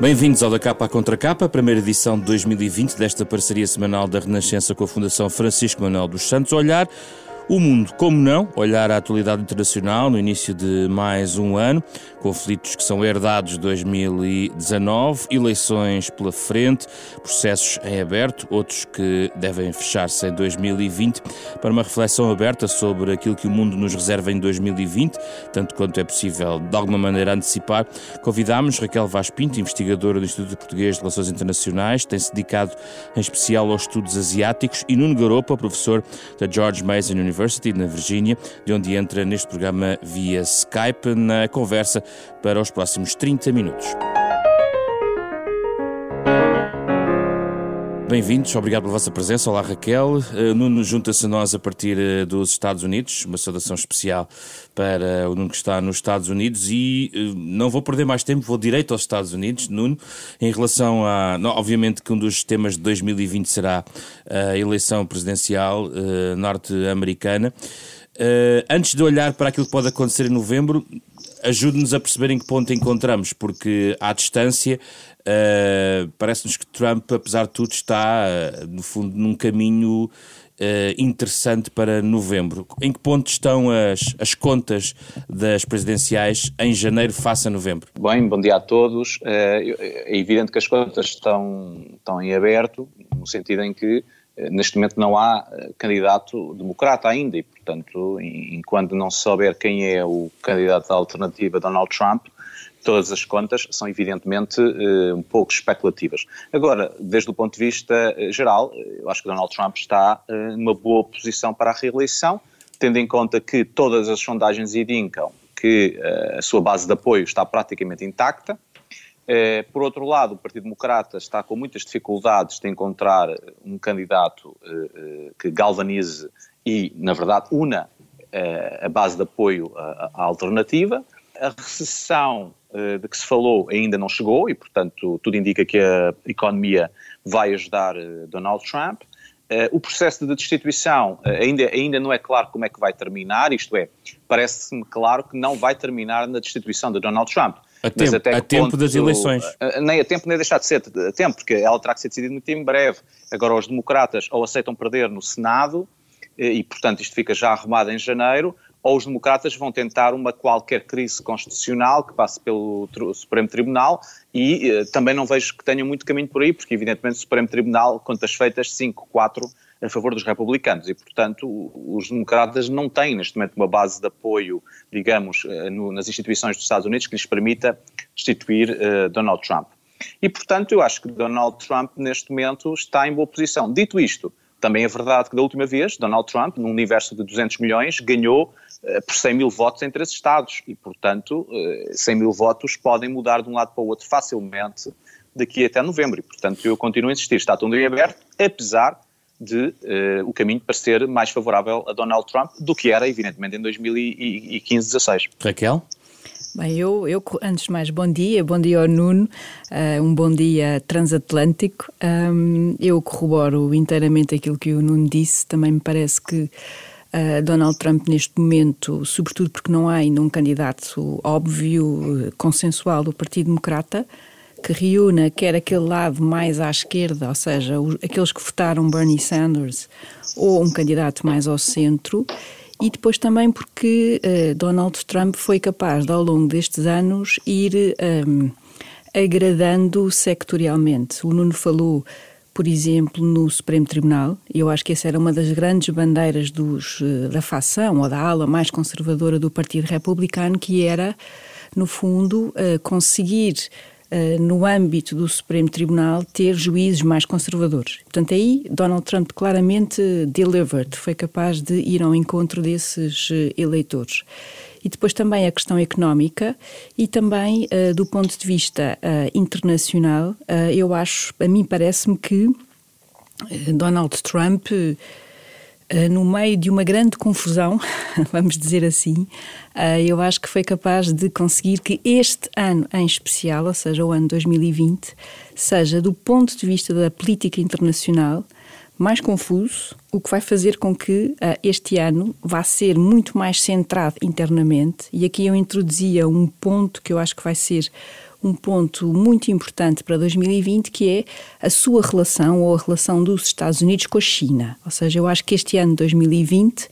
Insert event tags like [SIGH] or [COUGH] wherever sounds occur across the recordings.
Bem-vindos ao Da Capa à Contra Capa, primeira edição de 2020 desta parceria semanal da Renascença com a Fundação Francisco Manuel dos Santos. Olhar o mundo, como não, olhar a atualidade internacional no início de mais um ano, conflitos que são herdados de 2019, eleições pela frente, processos em aberto, outros que devem fechar-se em 2020, para uma reflexão aberta sobre aquilo que o mundo nos reserva em 2020, tanto quanto é possível de alguma maneira antecipar. Convidámos Raquel Vaz Pinto, investigadora do Instituto Português de Relações Internacionais, tem-se dedicado em especial aos estudos asiáticos, e Nuno Garopa, professor da George Mason University University, na Virgínia, de onde entra neste programa via Skype, na conversa para os próximos 30 minutos. Bem-vindos, obrigado pela vossa presença. Olá, Raquel. Uh, Nuno junta-se a nós a partir uh, dos Estados Unidos, uma saudação especial para o Nuno que está nos Estados Unidos e uh, não vou perder mais tempo, vou direito aos Estados Unidos. Nuno, em relação a. Obviamente que um dos temas de 2020 será a eleição presidencial norte-americana. antes de olhar para aquilo que pode acontecer em novembro, ajude-nos a perceber em que ponto encontramos, porque à distância uh, parece-nos que Trump, apesar de tudo, está, uh, no fundo, num caminho uh, interessante para novembro. Em que ponto estão as, as contas das presidenciais em janeiro face a novembro? Bem, bom dia a todos. É evidente que as contas estão, estão em aberto, no sentido em que neste momento não há candidato democrata ainda e, portanto, enquanto não se souber quem é o candidato da alternativa Donald Trump, todas as contas são evidentemente uh, um pouco especulativas. Agora, desde o ponto de vista geral, eh, eu acho que Donald Trump está numa boa posição para a reeleição, tendo em conta que todas as sondagens indicam que a sua base de apoio está praticamente intacta. Por outro lado, o Partido Democrata está com muitas dificuldades de encontrar um candidato que galvanize e, na verdade, una a base de apoio à alternativa. A recessão eh, de que se falou ainda não chegou e, portanto, tudo indica que a economia vai ajudar eh, Donald Trump. Eh, o processo de destituição ainda, ainda não é claro como é que vai terminar, isto é, parece-me claro que não vai terminar na destituição de Donald Trump. A tempo, a tempo das eleições. Nem a tempo, nem deixar de ser a tempo, porque ela terá que ser decidida muito em breve. Agora, os democratas ou aceitam perder no Senado, e portanto isto fica já arrumado em janeiro, ou os democratas vão tentar uma qualquer crise constitucional que passe pelo Supremo Tribunal e eh, também não vejo que tenham muito caminho por aí, porque evidentemente o Supremo Tribunal, contas feitas, 5-4 a favor dos republicanos e, portanto, os democratas não têm neste momento uma base de apoio, digamos, eh, no, nas instituições dos Estados Unidos que lhes permita destituir uh, Donald Trump. E, portanto, eu acho que Donald Trump neste momento está em boa posição. Dito isto, também é verdade que da última vez, Donald Trump, num universo de 200 milhões, ganhou uh, por 100 mil votos em três estados e, portanto, uh, eh, 100 mil votos podem mudar de um lado para o outro facilmente daqui até novembro. E, portanto, eu continuo a insistir, está tudo em aberto, apesar de uh, o caminho parecer mais favorável a Donald Trump do que era, evidentemente, em 2015-16. Raquel? Bem, eu, eu, antes de mais, bom dia, bom dia ao Nuno, uh, um bom dia transatlântico. Um, eu corroboro inteiramente aquilo que o Nuno disse, também me parece que uh, Donald Trump, neste momento, sobretudo porque não há ainda um candidato óbvio, consensual do Partido Democrata, que reúna quer aquele lado mais à esquerda, ou seja, os, aqueles que votaram Bernie Sanders, ou um candidato mais ao centro e depois também porque uh, Donald Trump foi capaz de, ao longo destes anos, ir um, ehm, agradando sectorialmente. O Nuno falou, por exemplo, no Supremo Tribunal, eu acho que essa era uma das grandes bandeiras dos, uh, da facção ou da ala mais conservadora do Partido Republicano, que era, no fundo, uh, conseguir no âmbito do Supremo Tribunal, ter juízes mais conservadores. Portanto, aí Donald Trump claramente delivered, foi capaz de ir ao encontro desses uh, eleitores. E depois também a questão económica e também uh, do ponto de vista internacional, eu acho, a mim parece-me que Donald Trump eh, no meio de uma grande confusão, [LAUGHS] vamos dizer assim, eh, eu acho que foi capaz de conseguir que este ano em especial, ou seja, o ano 2020, seja do ponto de vista da política internacional mais confuso, o que vai fazer com que uh, este ano vá ser muito mais centrado internamente. E aqui eu introduzia um ponto que eu acho que vai ser um ponto muito importante para 2020, que é a sua relação ou a relação dos Estados Unidos com a China. Ou seja, eu acho que este ano 2020,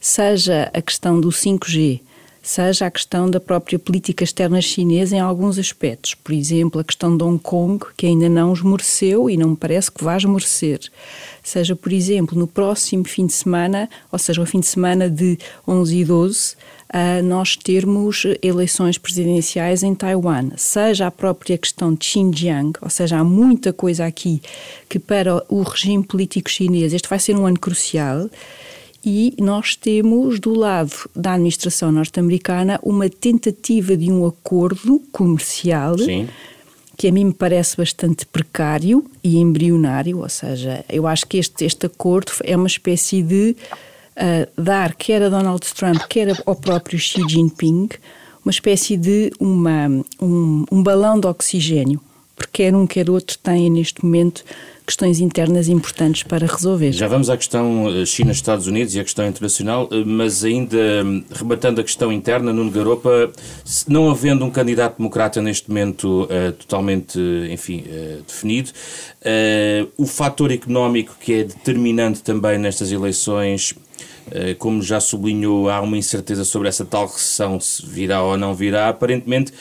seja a questão do 5G, seja a questão da própria política externa chinesa em alguns aspectos. Por exemplo, a questão de Hong Kong, que ainda não esmoreceu e não me parece que vá esmorecer. Seja, por exemplo, no próximo fim de semana, ou seja, o fim de semana de 11 e 12, uh, nós termos eleições presidenciais em Taiwan, seja a própria questão de Xinjiang, ou seja, há muita coisa aqui que para o regime político chinês este vai ser um ano crucial. E nós temos, do lado da administração norte-americana, uma tentativa de um acordo comercial Sim. que a mim me parece bastante precário e embrionário, ou seja, eu acho que este, este acordo é uma espécie de uh, dar, quer a Donald Trump, quer ao próprio Xi Jinping, uma espécie de uma, um, um balão de oxigênio, porque quer um quer outro têm neste momento questões internas importantes para resolver. Já vamos à questão eh, China-Estados Unidos e à questão internacional, eh, mas ainda hum, rebatando a questão interna, Nuno Garopa, não havendo um candidato democrata neste momento uh, totalmente, enfim, uh, definido, uh, o fator económico que é determinante também nestas eleições como já sublinhou, há uma incerteza sobre essa tal recessão, se virá ou não virá. Aparentemente,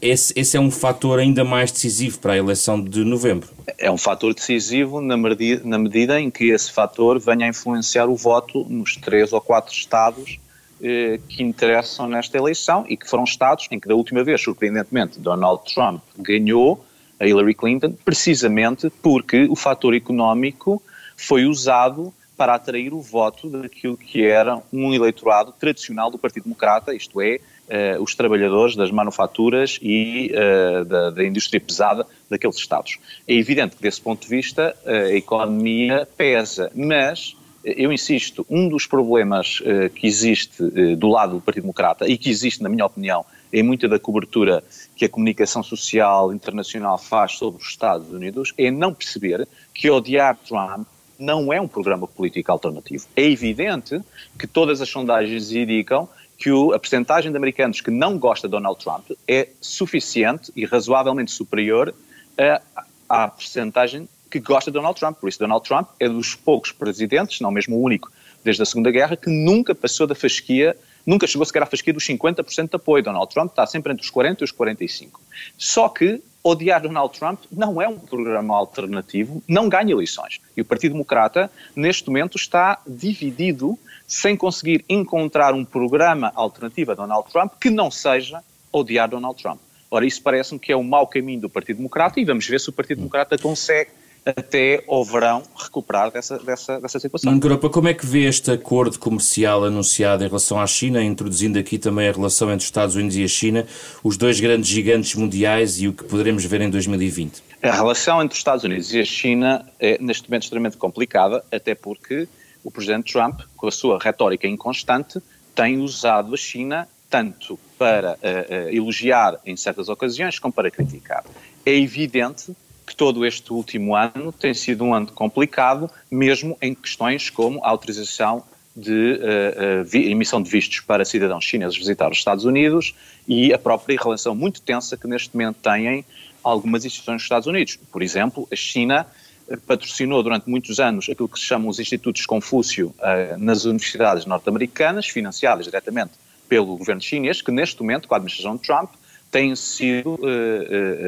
esse, esse é um fator ainda mais decisivo para a eleição de novembro. É um fator decisivo na medida, na medida em que esse fator venha a influenciar o voto nos três ou quatro estados eh, que interessam nesta eleição e que foram estados em que, da última vez, surpreendentemente, Donald Trump ganhou a Hillary Clinton, precisamente porque o fator económico foi usado para atrair o voto daquilo que era um eleitorado tradicional do Partido Democrata, isto é, uh, os trabalhadores das manufaturas e uh, da, da, indústria pesada daqueles Estados. É evidente que, desse ponto de vista, uh, a economia pesa, mas eu insisto, um dos problemas que existe do lado do Partido Democrata e que existe, na minha opinião, em muita da cobertura que a comunicação social internacional faz sobre os Estados Unidos é não perceber que odiar Trump não é um programa político alternativo. É evidente que todas as sondagens indicam que o, a percentagem de americanos que não gosta de Donald Trump é suficiente e razoavelmente superior à, à percentagem que gosta de Donald Trump. Por isso, Donald Trump é dos poucos presidentes, não mesmo o único, desde a Segunda Guerra, que nunca passou da fasquia, nunca chegou sequer à fasquia dos 50% de apoio. Donald Trump está sempre entre os 40% e os 45%. Só que odiar Donald Trump não é um programa alternativo, não ganha eleições. E o Partido Democrata, neste momento, está dividido sem conseguir encontrar um programa alternativo a Donald Trump que não seja odiar Donald Trump. Ora, isso parece-me que é o mau caminho do Partido Democrata e vamos ver se o Partido Democrata consegue até ao verão recuperar dessa, dessa, dessa situação. Europa, como é que vê este acordo comercial anunciado em relação à China, introduzindo aqui também a relação entre os Estados Unidos e a China, os dois grandes gigantes mundiais e o que poderemos ver em 2020? A relação entre os Estados Unidos e a China é neste momento extremamente complicada, até porque o presidente Trump, com a sua retórica inconstante, tem usado a China tanto para uh, uh, elogiar em certas ocasiões como para criticar. É evidente que todo este último ano tem sido um ano complicado, mesmo em questões como a autorização de uh, uh, emissão de vistos para cidadãos chineses visitar os Estados Unidos e a própria relação muito tensa que neste momento têm algumas instituições dos Estados Unidos. Por exemplo, a China eh, patrocinou durante muitos anos aquilo que se chamam os Institutos Confúcio uh, nas universidades norte-americanas, financiadas diretamente pelo governo chinês, que neste momento, com a administração de Trump, têm sido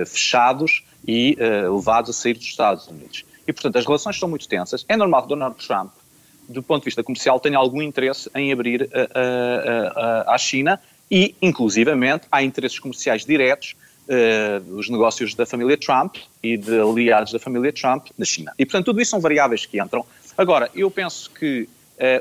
fechados e uh, levados a sair dos Estados Unidos. E, portanto, as relações são muito tensas. É normal que Donald Trump, do ponto de vista comercial, tenha algum interesse em abrir uh, uh, à China e, inclusivamente, há interesses comerciais diretos dos negócios da família Trump e de aliados da família Trump na China. E, portanto, tudo isso são variáveis que entram. Agora, eu penso que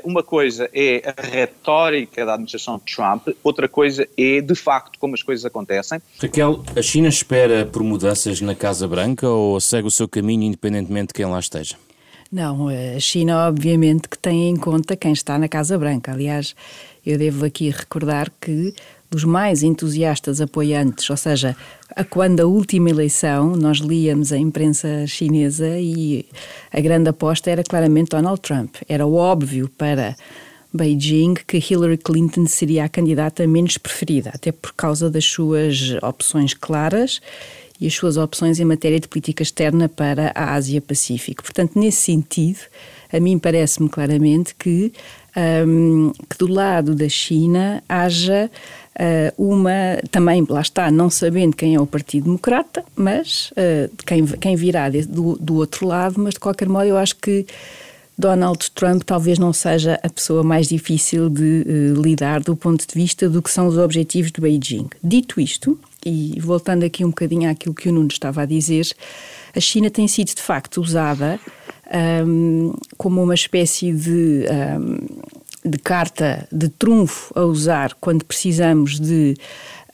uma coisa é a retórica da administração de Trump, outra coisa é, de facto, como as coisas acontecem. Raquel, a China espera por mudanças na Casa Branca ou segue o seu caminho independentemente de quem lá esteja? Não, a China, obviamente, que tem em conta quem está na Casa Branca. Aliás, eu devo aqui recordar que dos mais entusiastas apoiantes, ou seja, a quando a última eleição nós líamos a imprensa chinesa e a grande aposta era claramente Donald Trump. Era óbvio para Beijing que Hillary Clinton seria a candidata menos preferida, até por causa das suas opções claras e as suas opções em matéria de política externa para a Ásia-Pacífico. Portanto, nesse sentido, a mim parece-me claramente que, um, que do lado da China haja uh, uma, também, lá está, não sabendo quem é o Partido Democrata, mas uh, quem, quem virá de, do, do outro lado, mas de qualquer modo eu acho que Donald Trump talvez não seja a pessoa mais difícil de uh, lidar do ponto de vista do que são os objetivos de Beijing. Dito isto, e voltando aqui um bocadinho àquilo que o Nuno estava a dizer, a China tem sido de facto usada um, como uma espécie de, um, de carta de trunfo a usar quando precisamos de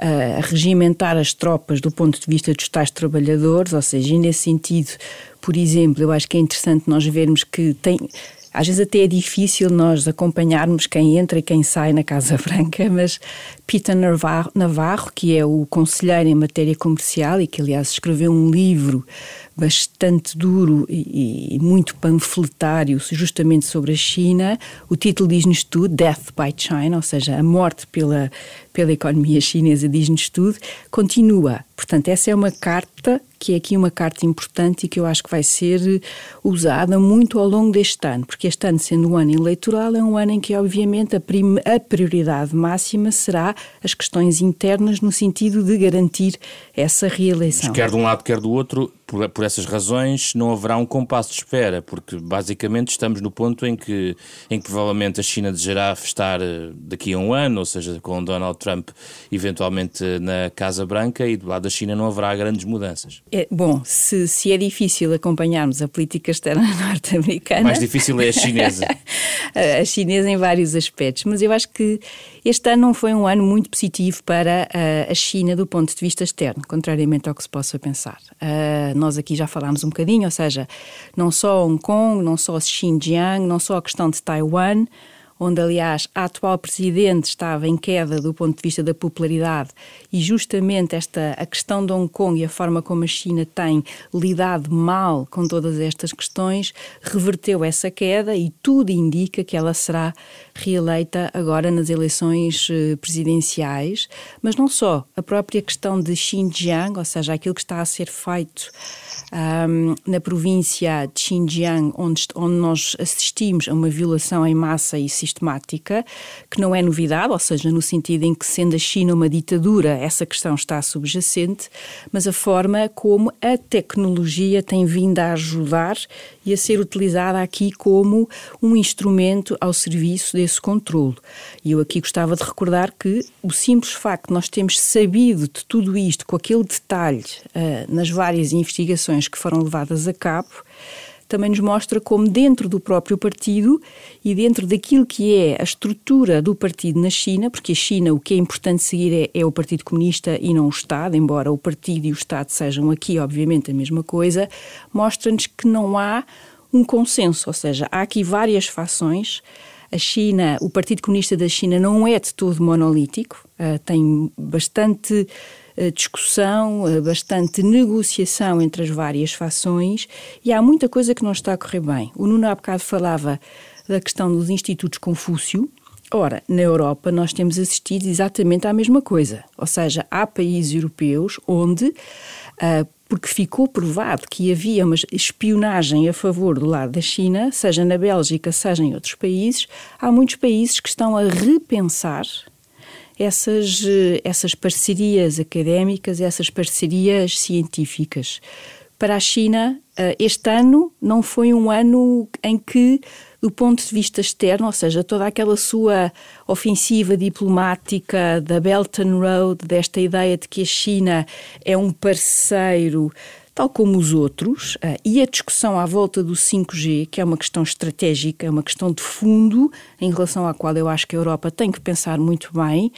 uh, regimentar as tropas do ponto de vista dos tais trabalhadores, ou seja, nesse sentido por exemplo, eu acho que é interessante nós vermos que tem. Às vezes até é difícil nós acompanharmos quem entra e quem sai na Casa Branca, [LAUGHS] mas Peter Navarro, que é o conselheiro em matéria comercial e que, aliás, escreveu um livro bastante duro e, e, muito panfletário justamente sobre a China. O título diz-nos tudo, Death by China, ou seja, a morte pela, pela economia chinesa diz-nos tudo. Continua. Portanto, essa é uma carta que é aqui uma carta importante e que eu acho que vai ser usada muito ao longo deste ano, porque este ano, sendo um ano eleitoral, é um ano em que, obviamente, a, a prioridade máxima será as questões internas no sentido de garantir essa reeleição. Quer de um lado, quer do outro, por, por, essas razões, não haverá um compasso de espera, porque basicamente estamos no ponto em que, em que provavelmente a China desejará estar eh, daqui a um ano, ou seja, com Donald Trump eventualmente na Casa Branca, e do lado da China não haverá grandes mudanças. É, bom, se, se é difícil acompanharmos a política externa [LAUGHS] norte-americana. Mais difícil é a chinesa. [LAUGHS] a chinesa em vários aspectos, mas eu acho que este ano não foi um ano muito positivo para uh, a China do ponto de vista externo, contrariamente ao que se possa pensar. Uh, nós aqui já falámos um bocadinho, ou seja, não só Hong Kong, não só Xinjiang, não só a questão de Taiwan, onde, aliás, a atual presidente estava em queda do ponto de vista da popularidade e justamente esta a questão de Hong Kong e a forma como a China tem lidado mal com todas estas questões reverteu essa queda e tudo indica que ela será reeleita agora nas eleições eh, presidenciais, mas não só, a própria questão de Xinjiang, ou seja, aquilo que está a ser feito um, na província de Xinjiang, onde, onde nós assistimos a uma violação em massa e sistemática, que não é novidade, ou seja, no sentido em que, sendo a China uma ditadura, essa questão está subjacente, mas a forma como a tecnologia tem vindo a ajudar e a ser utilizada aqui como um instrumento ao serviço desse controle. E eu aqui gostava de recordar que o simples facto de nós termos sabido de tudo isto com aquele detalhe uh, nas várias investigações que foram levadas a cabo, também nos mostra como dentro do próprio partido e dentro daquilo que é a estrutura do partido na China, porque a China o que é importante seguir é, é o Partido Comunista e não o Estado, embora o partido e o Estado sejam aqui obviamente a mesma coisa, mostra-nos que não há um consenso, ou seja, há aqui várias fações. A China, o Partido Comunista da China não é de todo monolítico, uh, tem bastante discussão, bastante negociação entre as várias fações e há muita coisa que não está a correr bem. O Nuno há bocado falava da questão dos institutos Confúcio. Ora, na Europa nós temos assistido exatamente à mesma coisa, ou seja, há países europeus onde, porque ficou provado que havia uma espionagem a favor do lado da China, seja na Bélgica, seja em outros países, há muitos países que estão a repensar essas, essas parcerias académicas, essas parcerias científicas. Para a China, eh, este ano não foi um ano em que, do ponto de vista externo, ou seja, toda aquela sua ofensiva diplomática da Belt and Road, desta ideia de que a China é um parceiro tal como os outros, uh, e a discussão à volta do 5G, que é uma questão estratégica, é uma questão de fundo, em relação à qual eu acho que a Europa tem que pensar muito bem.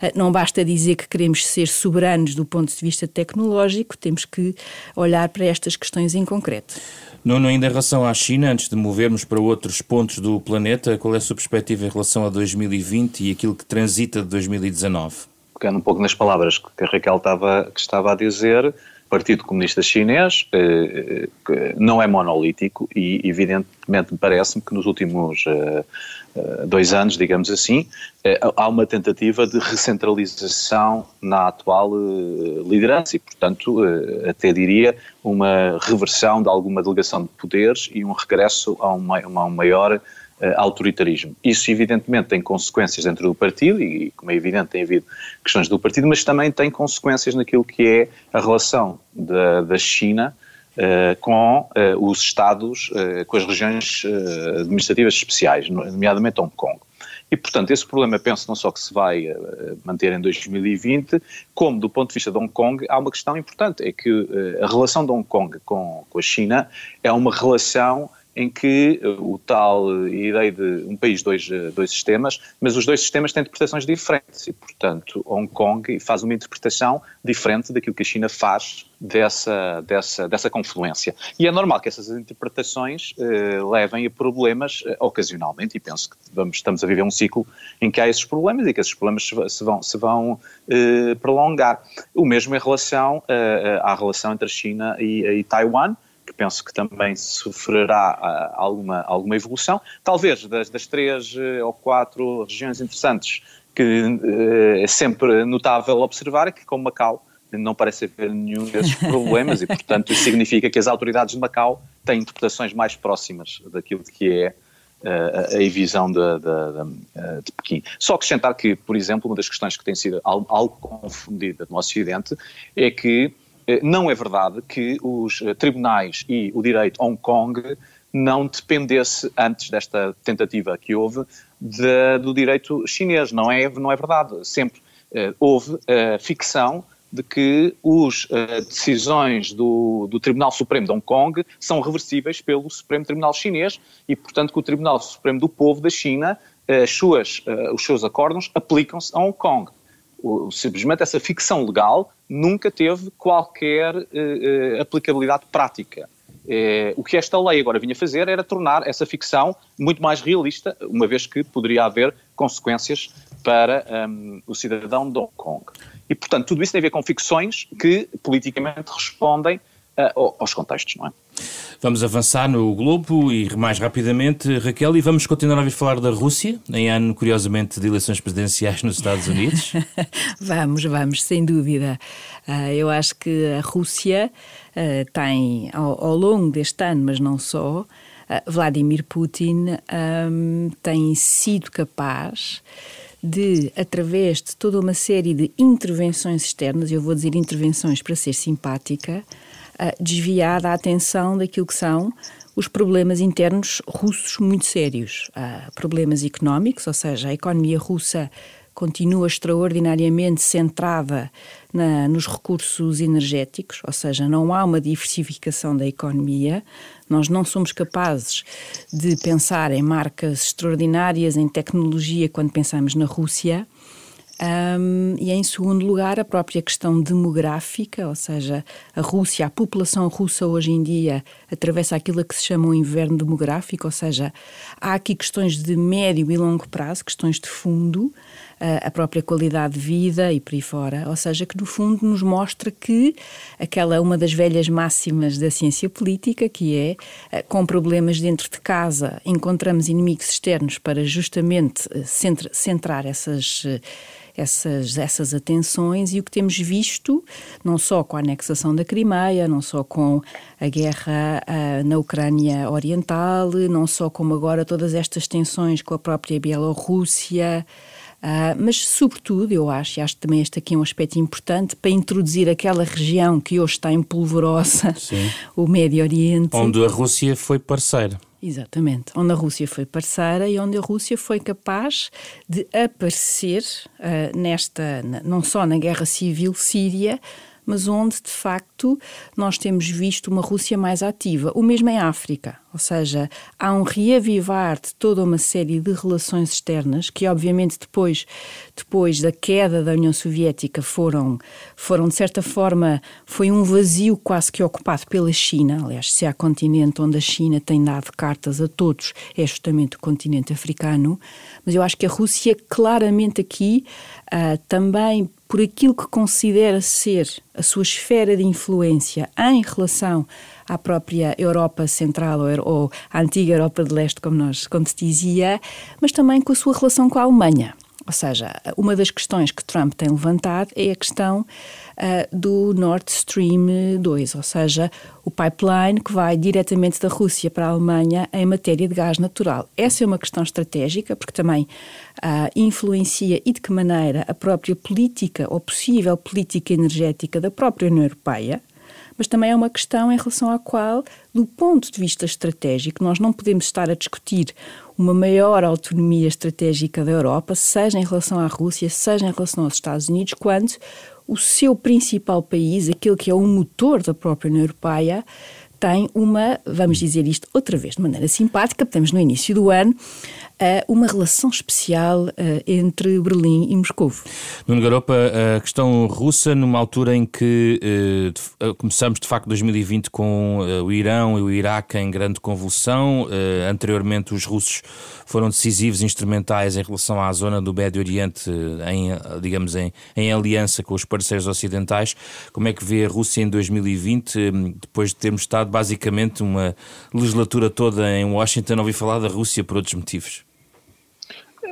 Uh, não basta dizer que queremos ser soberanos do ponto de vista tecnológico, temos que olhar para estas questões em concreto. Nuno, ainda em relação à China, antes de movermos para outros pontos do planeta, qual é a sua perspectiva em relação a 2020 e aquilo que transita de 2019? pegando um pouco nas palavras que a Raquel estava, que estava a dizer, Partido Comunista Chinês eh, eh, não é monolítico e, evidentemente, parece-me que nos últimos eh, dois anos, digamos assim, há uma tentativa de recentralização na atual liderança e, portanto, até diria uma reversão de alguma delegação de poderes e um regresso a um, a um maior autoritarismo. Isso, evidentemente, tem consequências dentro do partido, e, como é evidente, tem havido questões do partido, mas também tem consequências naquilo que é a relação da, da China Uh, com uh, os Estados, uh, com as regiões administrativas especiais, nomeadamente Hong Kong. E, portanto, esse problema, penso, não só que se vai manter em 2020, como do ponto de vista de Hong Kong, há uma questão importante, é que a relação de Hong Kong com, com a China é uma relação em que eh, o tal eh, ideia de um país, dois, eh, dois sistemas, mas os dois sistemas têm interpretações diferentes e, portanto, Hong Kong faz uma interpretação diferente daquilo que a China faz dessa, dessa, dessa confluência. E é normal que essas interpretações eh, levem a problemas eh, ocasionalmente, e penso que vamos, estamos a viver um ciclo em que há esses problemas e que esses problemas se, vão, se vão eh, prolongar. O mesmo em relação à relação entre a China e, e Taiwan, que penso que também sofrerá ah, alguma, alguma evolução. Talvez das, das três eh, ou quatro regiões interessantes que eh, é sempre notável observar é que com Macau não parece haver nenhum desses problemas e, portanto, isso significa que as autoridades de Macau têm interpretações mais próximas daquilo que é uh, a visão de, de, de, Pequim. Só acrescentar que, por exemplo, uma das questões que tem sido algo, confundida no Ocidente é que eh, não é verdade que os eh, tribunais e o direito Hong Kong não dependesse, antes desta tentativa que houve, de, do direito chinês. Não é, não é verdade. Sempre uh, houve uh, ficção de que as decisões do, do, Tribunal Supremo de Hong Kong são reversíveis pelo Supremo Tribunal Chinês e, portanto, que o Tribunal Supremo do Povo da China, suas, os seus acordos aplicam-se a Hong Kong simplesmente essa ficção legal nunca teve qualquer uh, aplicabilidade prática. Uh, o que esta lei agora vinha fazer era tornar essa ficção muito mais realista, uma vez que poderia haver consequências para um, o cidadão de Hong Kong. E, portanto, tudo isso tem a ver com ficções que politicamente respondem uh, aos contextos, não é? Vamos avançar no globo e mais rapidamente, Raquel, e vamos continuar a ouvir falar da Rússia, em ano, curiosamente, de eleições presidenciais nos Estados Unidos. [LAUGHS] vamos, vamos, sem dúvida. Uh, eu acho que a Rússia uh, tem, ao, longo deste ano, mas não só, uh, Vladimir Putin tem sido capaz de, através de toda uma série de intervenções externas, eu vou dizer intervenções para ser simpática, desviar a atenção daquilo que são os problemas internos russos muito sérios. Há problemas económicos, ou seja, a economia russa continua extraordinariamente centrada na, nos recursos energéticos, ou seja, não há uma diversificação da economia. Nós não somos capazes de pensar em marcas extraordinárias em tecnologia quando pensamos na Rússia. Um, e em segundo lugar, a própria questão demográfica, ou seja, a Rússia, a população russa hoje em dia atravessa aquilo que se chama um inverno demográfico, ou seja, há aqui questões de médio e longo prazo, questões de fundo, a própria qualidade de vida e por aí fora, ou seja, que no fundo nos mostra que aquela uma das velhas máximas da ciência política, que é eh, com problemas dentro de casa encontramos inimigos externos para justamente eh, centrar essas eh, essas, essas atenções e o que temos visto, não só com a anexação da Crimeia, não só com a guerra uh, na Ucrânia Oriental, não só como agora todas estas tensões com a própria Bielorrússia. Uh, mas, sobretudo, eu acho, e acho que também este aqui é um aspecto importante, para introduzir aquela região que hoje está em polvorosa, Sim. [LAUGHS] o Médio Oriente. Onde a Rússia foi parceira. Exatamente, onde a Rússia foi parceira e onde a Rússia foi capaz de aparecer uh, nesta, não só na guerra civil síria, mas onde de facto facto, nós temos visto uma Rússia mais ativa. O mesmo em África. Ou seja, há um reavivar de toda uma série de relações externas que, obviamente, depois, depois da queda da União Soviética foram, foram, de certa forma, foi um vazio quase que ocupado pela China. Aliás, se há continente onde a China tem dado cartas a todos, é justamente o continente africano. Mas eu acho que a Rússia, claramente aqui, uh, também por aquilo que considera ser a sua esfera de influência em relação à própria Europa Central ou, ou à antiga Europa de Leste, como, nós, como se dizia, mas também com a sua relação com a Alemanha. Ou seja, uma das questões que Trump tem levantado é a questão uh, do Nord Stream 2, ou seja, o pipeline que vai diretamente da Rússia para a Alemanha em matéria de gás natural. Essa é uma questão estratégica, porque também uh, influencia e de que maneira a própria política ou possível política energética da própria União Europeia mas também é uma questão em relação à qual, do ponto de vista estratégico, nós não podemos estar a discutir uma maior autonomia estratégica da Europa, seja em relação à Rússia, seja em relação aos Estados Unidos, quando o seu principal país, aquele que é o motor da própria União Europeia, tem uma, vamos dizer isto outra vez de maneira simpática, estamos no início do ano, uma relação especial entre Berlim e Moscou. Nuno Garopa, a questão russa, numa altura em que eh, começamos de facto 2020 com eh, o Irão e o Iraque em grande convulsão, eh, anteriormente os russos foram decisivos, instrumentais em relação à zona do Médio Oriente, em, digamos, em, em aliança com os parceiros ocidentais. Como é que vê a Rússia em 2020, depois de termos estado basicamente uma legislatura toda em Washington, ouvi falar da Rússia por outros motivos?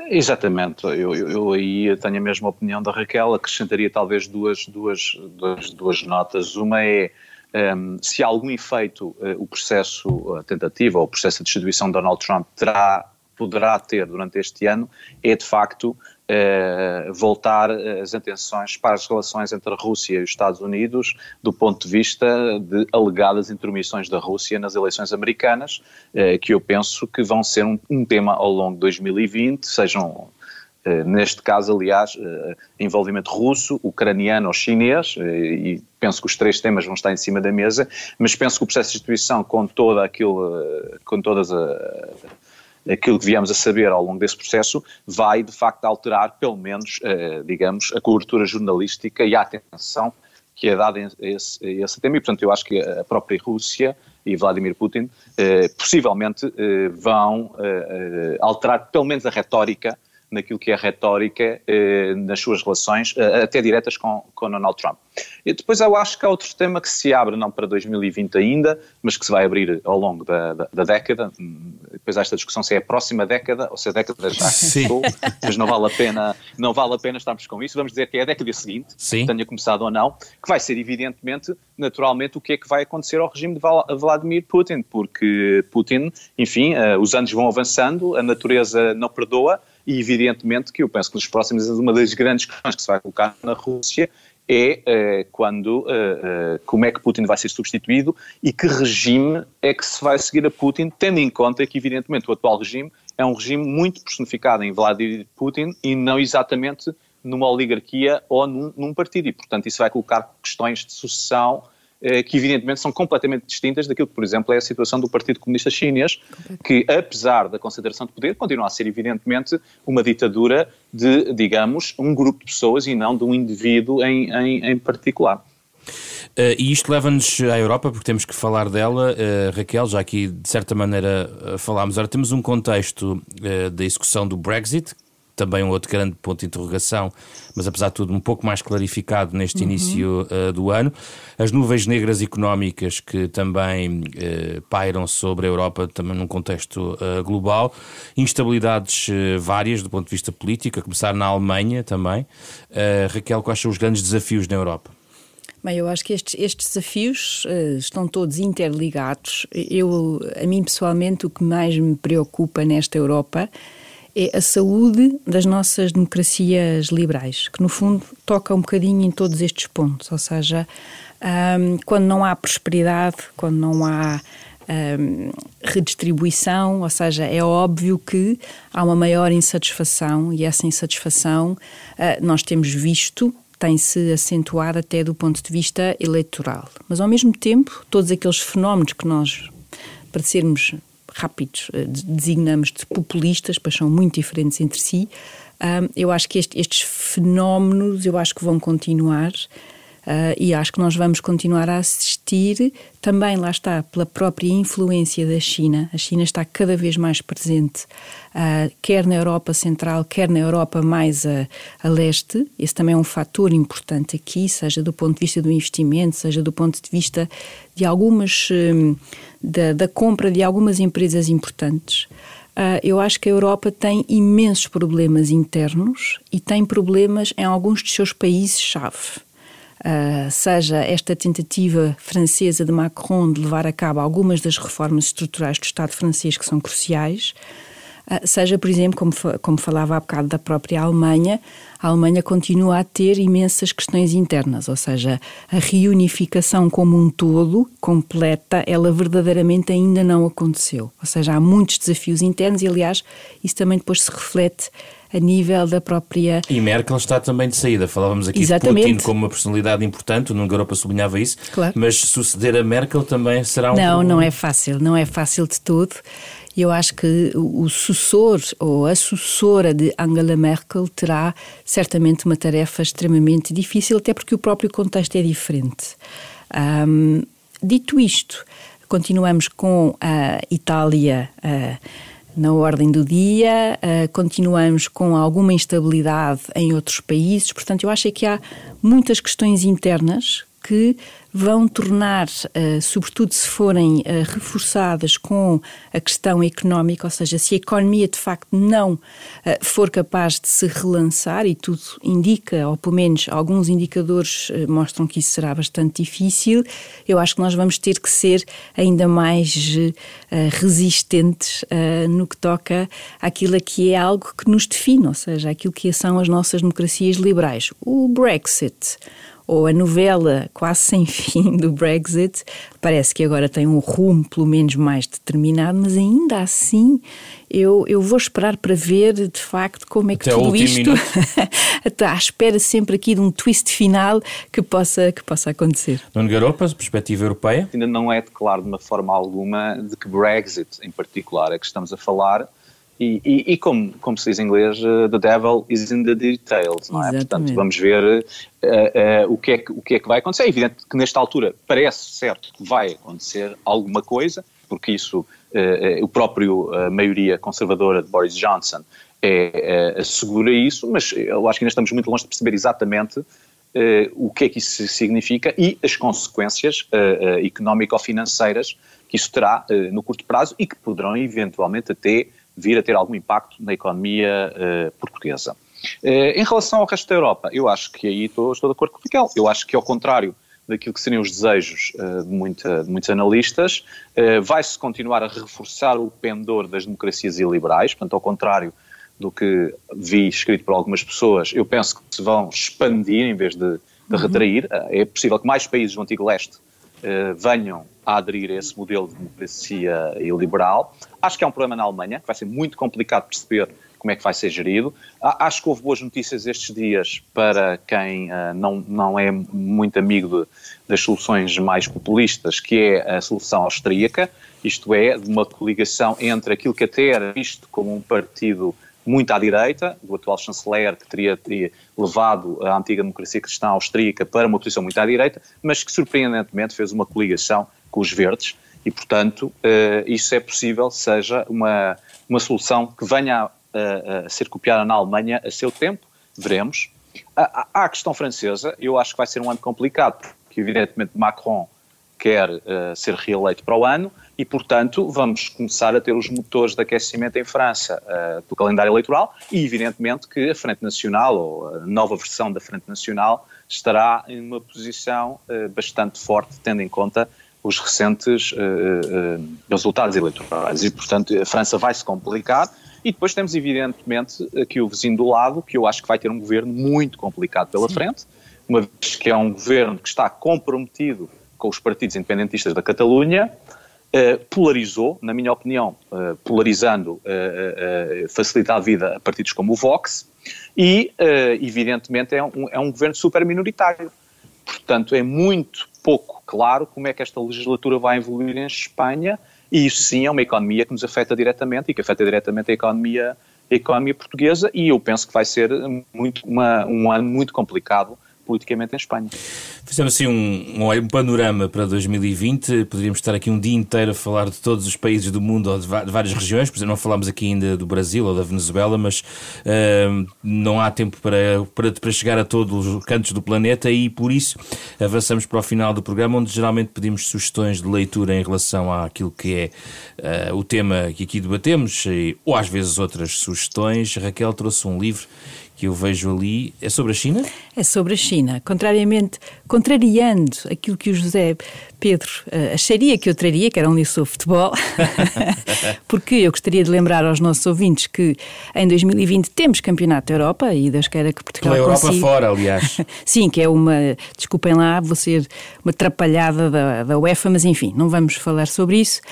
Exatamente, eu, eu, eu, aí tenho a mesma opinião da Raquel, acrescentaria talvez duas, duas, duas, duas notas. Uma é um, se há algum efeito uh, o processo, a tentativa ou o processo de destituição de Donald Trump terá, poderá ter durante este ano, é de facto eh, voltar as atenções para as relações entre a Rússia e os Estados Unidos do ponto de vista de alegadas intermissões da Rússia nas eleições americanas, eh, que eu penso que vão ser um, um tema ao longo de 2020, sejam neste caso, aliás, envolvimento russo, ucraniano ou chinês, e penso que os três temas vão estar em cima da mesa, mas penso que o processo de instituição, com toda aquilo, com todas a, aquilo que viemos a saber ao longo desse processo vai de facto alterar pelo menos, uh, digamos, a cobertura jornalística e a atenção que é dada a esse, a esse tema e portanto eu acho que a própria Rússia e Vladimir Putin uh, possivelmente uh, vão alterar pelo menos a retórica naquilo que é retórica eh, nas suas relações, eh, até diretas com, com Donald Trump. E depois eu acho que há outro tema que se abre, não para 2020 ainda, mas que se vai abrir ao longo da, da, da década. Depois há esta discussão se é a próxima década ou se a década já começou, mas não vale a pena, não vale a pena estarmos com isso. Vamos dizer que é a década seguinte, Sim. tenha começado ou não, que vai ser evidentemente, naturalmente, o que é que vai acontecer ao regime de Vladimir Putin, porque Putin, enfim, uh, os anos vão avançando, a natureza não perdoa, e evidentemente que eu penso que nos próximos anos uma das grandes questões que se vai colocar na Rússia é uh, quando, uh, uh, como é que Putin vai ser substituído e que regime é que se vai seguir a Putin, tendo em conta que, evidentemente, o atual regime é um regime muito personificado em Vladimir Putin e não exatamente numa oligarquia ou num, num partido. E, portanto, isso vai colocar questões de sucessão eh, que evidentemente são completamente distintas daquilo que, por exemplo, é a situação do Partido Comunista Chinês, que apesar da concentração de poder, continua a ser evidentemente uma ditadura de, digamos, um grupo de pessoas e não de um indivíduo em, em, em particular. Uh, e isto leva-nos à Europa, porque temos que falar dela, uh, Raquel, já aqui de certa maneira uh, falámos. Ora, temos um contexto da execução do Brexit, também um outro grande ponto de interrogação, mas apesar de tudo um pouco mais clarificado neste uhum. início uh, do ano. As nuvens negras económicas que também uh, pairam sobre a Europa, também num contexto uh, global. Instabilidades várias do ponto de vista político, a começar na Alemanha também. Raquel, quais são os grandes desafios na Europa? Bem, eu acho que estes, estes desafios uh, estão todos interligados. Eu, a mim pessoalmente, o que mais me preocupa nesta Europa é a saúde das nossas democracias liberais, que no fundo toca um bocadinho em todos estes pontos, ou seja, um, quando não há prosperidade, quando não há um, redistribuição, ou seja, é óbvio que há uma maior insatisfação e essa insatisfação uh, nós temos visto tem-se acentuado até do ponto de vista eleitoral. Mas, ao mesmo tempo, todos aqueles fenómenos que nós, para sermos rápidos, eh, designamos de populistas, pois são muito diferentes entre si, eu acho que este, estes fenómenos, eu acho que vão continuar Uh, e acho que nós vamos continuar a assistir também, lá está, pela própria influência da China. A China está cada vez mais presente, uh, quer na Europa Central, quer na Europa mais a, a, leste. Esse também é um fator importante aqui, seja do ponto de vista do investimento, seja do ponto de vista de algumas. Um, da, da compra de algumas empresas importantes. Uh, eu acho que a Europa tem imensos problemas internos e tem problemas em alguns dos seus países-chave. Uh, seja esta tentativa francesa de Macron de levar a cabo algumas das reformas estruturais do Estado francês que são cruciais, uh, seja, por exemplo, como, como falava há bocado da própria Alemanha, a Alemanha continua a ter imensas questões internas, ou seja, a reunificação como um todo, completa, ela verdadeiramente ainda não aconteceu. Ou seja, há muitos desafios internos e, aliás, isso também depois se reflete a nível da própria. E Merkel está também de saída. Falávamos aqui Exatamente. de Putin como uma personalidade importante, o Nuno sublinhava isso, claro. mas suceder a Merkel também será um. Não, problema. não é fácil, não é fácil de todo. Eu acho que o sucessor ou a sucessora de Angela Merkel terá certamente uma tarefa extremamente difícil, até porque o próprio contexto é diferente. Dito isto, continuamos com a Itália. Uh, na ordem do dia, uh, continuamos com alguma instabilidade em outros países, portanto, eu acho que há muitas questões internas que vão tornar, uh, sobretudo se forem uh, reforçadas com a questão económica, ou seja, se a economia de facto não uh, for capaz de se relançar, e tudo indica, ou pelo menos alguns indicadores mostram que isso será bastante difícil, eu acho que nós vamos ter que ser ainda mais resistentes no que toca àquilo que é algo que nos define, ou seja, aquilo que são as nossas democracias liberais. O Brexit ou a novela quase sem [LAUGHS] fim do Brexit, parece que agora tem um rumo pelo menos mais determinado, mas ainda assim eu, eu vou esperar para ver de facto como é que Até tudo isto [LAUGHS] está à espera sempre aqui de um twist final que possa, que possa acontecer. Nuno Garopa, perspectiva europeia? Ainda não é declarado de uma forma alguma de que Brexit em particular é que estamos a falar e, e, e, como, como se diz em inglês, uh, the devil is in the details, não é? Exatamente. Portanto, vamos ver uh, uh, o, que é que, o que é que vai acontecer. É evidente que nesta altura parece certo que vai acontecer alguma coisa, porque isso, o próprio maioria conservadora de Boris Johnson é, assegura isso, mas eu acho que ainda estamos muito longe de perceber exatamente o que é que isso significa e as consequências económico-financeiras que isso terá no curto prazo e que poderão eventualmente até vir a ter algum impacto na economia uh, portuguesa. Uh, em relação ao resto da Europa, eu acho que aí estou, estou de acordo com o Miguel. Eu acho que, ao contrário daquilo que seriam os desejos uh, de, muita, de, muitos analistas, vai-se continuar a reforçar o pendor das democracias iliberais, portanto, ao contrário do que vi escrito por algumas pessoas, eu penso que se vão expandir em vez de, de uhum. retrair. É possível que mais países do Antigo Leste venham a aderir a esse modelo de democracia liberal. Acho que é um problema na Alemanha, que vai ser muito complicado perceber como é que vai ser gerido. Acho que houve boas notícias estes dias para quem uh, não, não é muito amigo de, das soluções mais populistas, que é a solução austríaca, isto é, de uma coligação entre aquilo que até era visto como um partido muito à direita, do atual chanceler, que teria, teria, levado a antiga democracia cristã austríaca para uma posição muito à direita, mas que surpreendentemente fez uma coligação com os verdes e, portanto, uh, isso é possível, seja uma, uma solução que venha a, a, ser copiada na Alemanha a seu tempo, veremos. A, questão francesa, eu acho que vai ser um ano complicado, porque evidentemente Macron quer uh, ser reeleito para o ano e, portanto, vamos começar a ter os motores de aquecimento em França uh, do calendário eleitoral e, evidentemente, que a Frente Nacional, ou a nova versão da Frente Nacional, estará em uma posição uh, bastante forte, tendo em conta os recentes resultados eleitorais. E, portanto, a França vai se complicar. E depois temos, evidentemente, aqui o vizinho do lado, que eu acho que vai ter um governo muito complicado pela Sim. frente, uma vez que é um governo que está comprometido com os partidos independentistas da Catalunha, polarizou, na minha opinião, polarizando, facilita a vida a partidos como o Vox, e, evidentemente, é um, é um governo super minoritário. Portanto, é muito pouco claro como é que esta legislatura vai evoluir em Espanha, e isso sim é uma economia que nos afeta diretamente e que afeta diretamente a economia, a economia portuguesa, e eu penso que vai ser muito, uma, um ano muito complicado politicamente em Espanha. Fizemos assim um, um, panorama para 2020. Poderíamos estar aqui um dia inteiro a falar de todos os países do mundo ou de, várias regiões. Por exemplo, não falamos aqui ainda do Brasil ou da Venezuela, mas uh, não há tempo para, para, para chegar a todos os cantos do planeta e por isso avançamos para o final do programa, onde geralmente pedimos sugestões de leitura em relação àquilo que é uh, o tema que aqui debatemos, e, ou às vezes outras sugestões. Raquel trouxe um livro que eu vejo ali é sobre a China? É sobre a China. Contrariamente, contrariando aquilo que o José Pedro uh, acharia que eu traria, que era um sobre futebol, [LAUGHS] porque eu gostaria de lembrar aos nossos ouvintes que em 2020 temos Campeonato da Europa e Deus queira que Portugal Pela Europa consiga... fora, aliás. [LAUGHS] Sim, que é uma, desculpem lá, vou ser uma atrapalhada da, da UEFA, mas enfim, não vamos falar sobre isso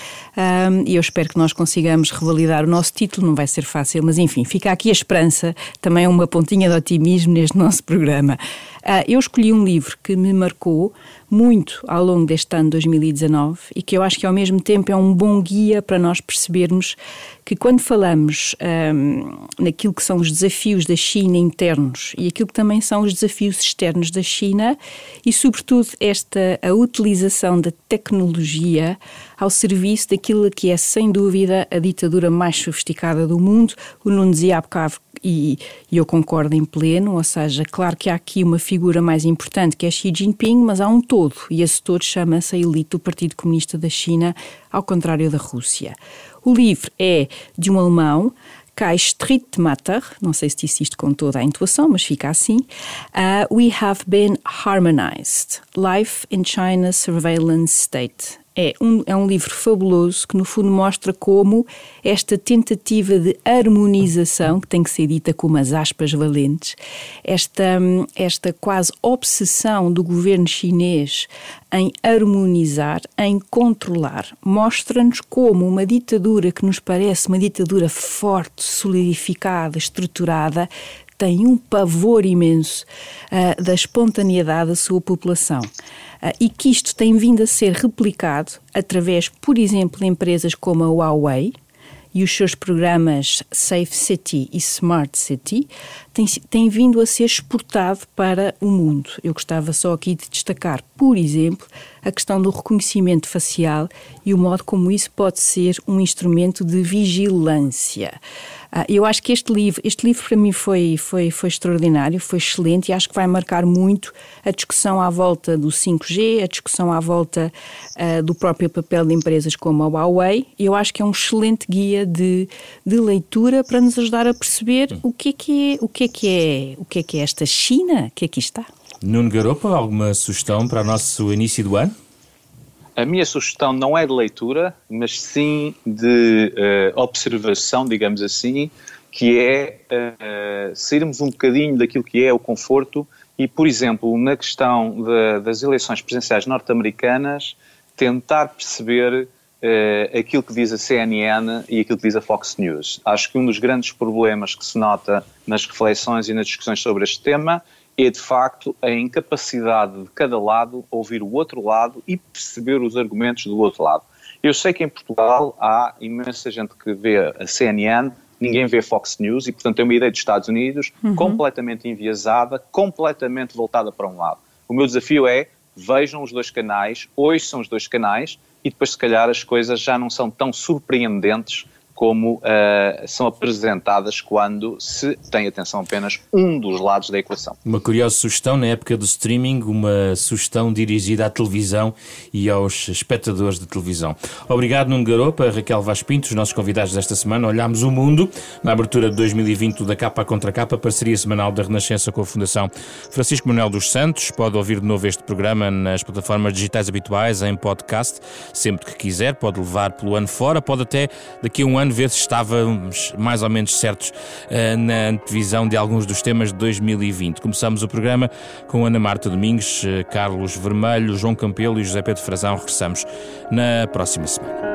e eu espero que nós consigamos revalidar o nosso título, não vai ser fácil, mas enfim, fica aqui a esperança, também uma pontinha de otimismo neste nosso programa. Uh, eu escolhi um livro que me marcou muito ao longo deste ano 2019 e que eu acho que ao mesmo tempo é um bom guia para nós percebermos que quando falamos um, naquilo que são os desafios da China internos e aquilo que também são os desafios externos da China e sobretudo esta a utilização da tecnologia ao serviço daquilo que é sem dúvida a ditadura mais sofisticada do mundo. O Nuno dizia há bocado e, e eu concordo em pleno, ou seja, claro que há aqui uma figura mais importante que é Xi Jinping, mas há um todo, e esse todo chama-se a elite do Partido Comunista da China, ao contrário da Rússia. O livro é de um alemão, Kai Strittmatter, não sei se disse isto com toda a intuação, mas fica assim. Uh, We Have Been Harmonized: Life in China's Surveillance State. É um, é um livro fabuloso que, no fundo, mostra como esta tentativa de harmonização, que tem que ser dita com umas aspas valentes, esta, esta quase obsessão do governo chinês em harmonizar, em controlar, mostra-nos como uma ditadura que nos parece uma ditadura forte, solidificada, estruturada, tem um pavor imenso uh, da espontaneidade da sua população. Uh, e que isto tem vindo a ser replicado através, por exemplo, de empresas como a Huawei, e os seus programas Safe City e Smart City têm, têm vindo a ser exportado para o mundo. Eu gostava só aqui de destacar, por exemplo, a questão do reconhecimento facial e o modo como isso pode ser um instrumento de vigilância. Ah, eu acho que este livro, este livro para mim foi, foi, foi extraordinário, foi excelente e acho que vai marcar muito a discussão à volta do 5G, a discussão à volta uh, do próprio papel de empresas como a Huawei. Eu acho que é um excelente guia de, de leitura para nos ajudar a perceber o que é que é, o que é, que é, o que é, que é esta China que aqui está. Nuno Garopa, alguma sugestão para o nosso início do ano? A minha sugestão não é de leitura, mas sim de uh, observação, digamos assim, que é uh, sairmos um bocadinho daquilo que é o conforto e, por exemplo, na questão de, das eleições presidenciais norte-americanas, tentar perceber uh, aquilo que diz a CNN e aquilo que diz a Fox News. Acho que um dos grandes problemas que se nota nas reflexões e nas discussões sobre este tema é de facto a incapacidade de cada lado ouvir o outro lado e perceber os argumentos do outro lado. Eu sei que em Portugal há imensa gente que vê a CNN, ninguém vê Fox News e, portanto, é uma ideia dos Estados Unidos uhum. completamente enviesada, completamente voltada para um lado. O meu desafio é vejam os dois canais, ouçam os dois canais e depois, se calhar, as coisas já não são tão surpreendentes como uh, são apresentadas quando se tem atenção apenas um dos lados da equação. Uma curiosa sugestão na época do streaming, uma sugestão dirigida à televisão e aos espectadores de televisão. Obrigado, Nuno Garopa, Raquel Vaz Pinto, os nossos convidados desta semana. Olhámos o mundo na abertura de 2020 da Capa Contra Capa, parceria semanal da Renascença com a Fundação Francisco Manuel dos Santos. Pode ouvir de novo este programa nas plataformas digitais habituais, em podcast, sempre que quiser. Pode levar pelo ano fora, pode até daqui a um ano ano ver se estávamos mais ou menos certos uh, na antevisão de alguns dos temas de 2020. Começamos o programa com Ana Marta Domingos, uh, Carlos Vermelho, João Campelo e José Pedro Frazão. Regressamos na próxima semana.